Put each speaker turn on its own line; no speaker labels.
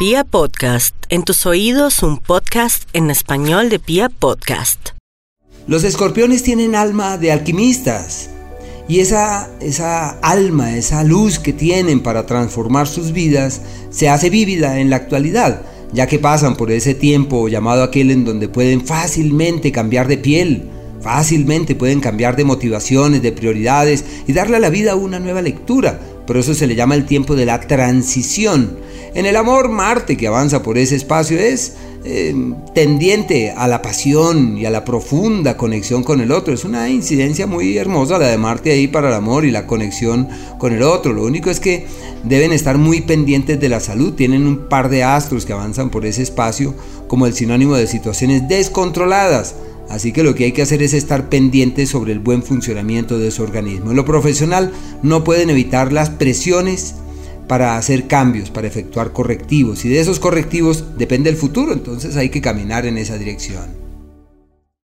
Pia Podcast, en tus oídos un podcast en español de Pia Podcast.
Los escorpiones tienen alma de alquimistas y esa, esa alma, esa luz que tienen para transformar sus vidas se hace vívida en la actualidad, ya que pasan por ese tiempo llamado aquel en donde pueden fácilmente cambiar de piel, fácilmente pueden cambiar de motivaciones, de prioridades y darle a la vida una nueva lectura. Por eso se le llama el tiempo de la transición en el amor, Marte, que avanza por ese espacio, es eh, tendiente a la pasión y a la profunda conexión con el otro. Es una incidencia muy hermosa la de Marte ahí para el amor y la conexión con el otro. Lo único es que deben estar muy pendientes de la salud. Tienen un par de astros que avanzan por ese espacio como el sinónimo de situaciones descontroladas. Así que lo que hay que hacer es estar pendientes sobre el buen funcionamiento de su organismo. En lo profesional no pueden evitar las presiones para hacer cambios, para efectuar correctivos. Y de esos correctivos depende el futuro, entonces hay que caminar en esa dirección.